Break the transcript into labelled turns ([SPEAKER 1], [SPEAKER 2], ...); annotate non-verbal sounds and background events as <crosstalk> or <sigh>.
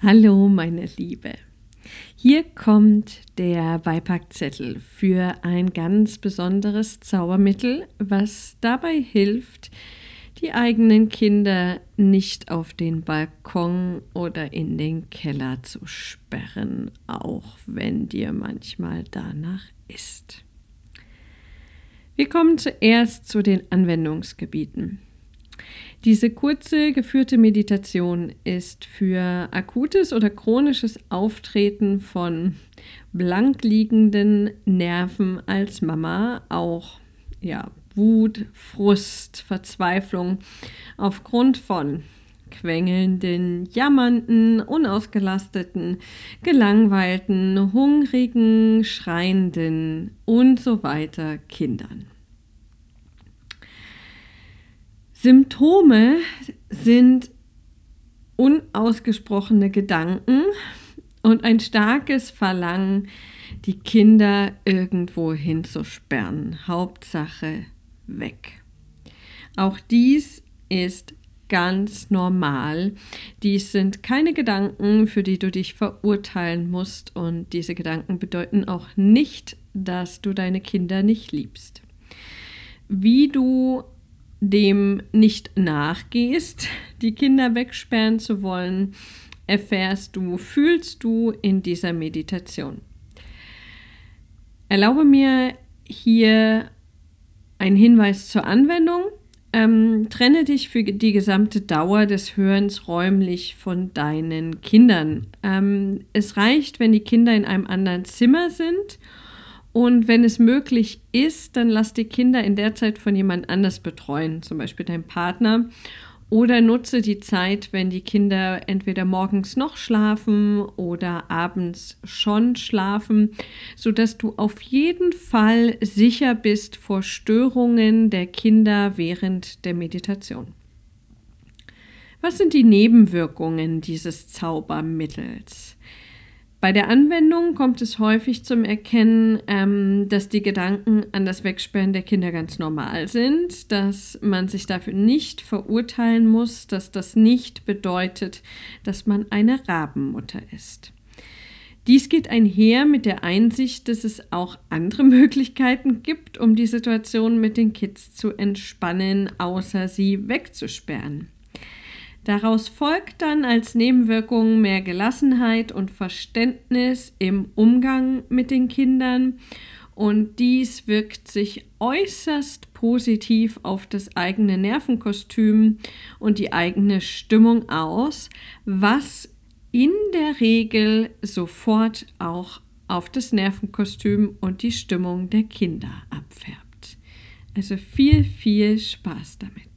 [SPEAKER 1] Hallo, meine Liebe. Hier kommt der Beipackzettel für ein ganz besonderes Zaubermittel, was dabei hilft, die eigenen Kinder nicht auf den Balkon oder in den Keller zu sperren, auch wenn dir manchmal danach ist. Wir kommen zuerst zu den Anwendungsgebieten. Diese kurze geführte Meditation ist für akutes oder chronisches Auftreten von blank liegenden Nerven als Mama, auch ja, Wut, Frust, Verzweiflung aufgrund von quengelnden, jammernden, unausgelasteten, gelangweilten, hungrigen, schreienden und so weiter Kindern. Symptome sind unausgesprochene Gedanken und ein starkes Verlangen, die Kinder irgendwo hinzusperren. Hauptsache weg. Auch dies ist ganz normal. Dies sind keine Gedanken, für die du dich verurteilen musst und diese Gedanken bedeuten auch nicht, dass du deine Kinder nicht liebst. Wie du dem nicht nachgehst, die Kinder wegsperren zu wollen, erfährst du, fühlst du in dieser Meditation. Erlaube mir hier einen Hinweis zur Anwendung. Ähm, trenne dich für die gesamte Dauer des Hörens räumlich von deinen Kindern. Ähm, es reicht, wenn die Kinder in einem anderen Zimmer sind und wenn es möglich ist, dann lass die Kinder in der Zeit von jemand anders betreuen, zum Beispiel dein Partner. Oder nutze die Zeit, wenn die Kinder entweder morgens noch schlafen oder abends schon schlafen, sodass du auf jeden Fall sicher bist vor Störungen der Kinder während der Meditation. Was sind die Nebenwirkungen dieses Zaubermittels? Bei der Anwendung kommt es häufig zum Erkennen, ähm, dass die Gedanken an das Wegsperren der Kinder ganz normal sind, dass man sich dafür nicht verurteilen muss, dass das nicht bedeutet, dass man eine Rabenmutter ist. Dies geht einher mit der Einsicht, dass es auch andere <laughs> Möglichkeiten gibt, um die Situation mit den Kids zu entspannen, außer sie wegzusperren. Daraus folgt dann als Nebenwirkung mehr Gelassenheit und Verständnis im Umgang mit den Kindern und dies wirkt sich äußerst positiv auf das eigene Nervenkostüm und die eigene Stimmung aus, was in der Regel sofort auch auf das Nervenkostüm und die Stimmung der Kinder abfärbt. Also viel, viel Spaß damit.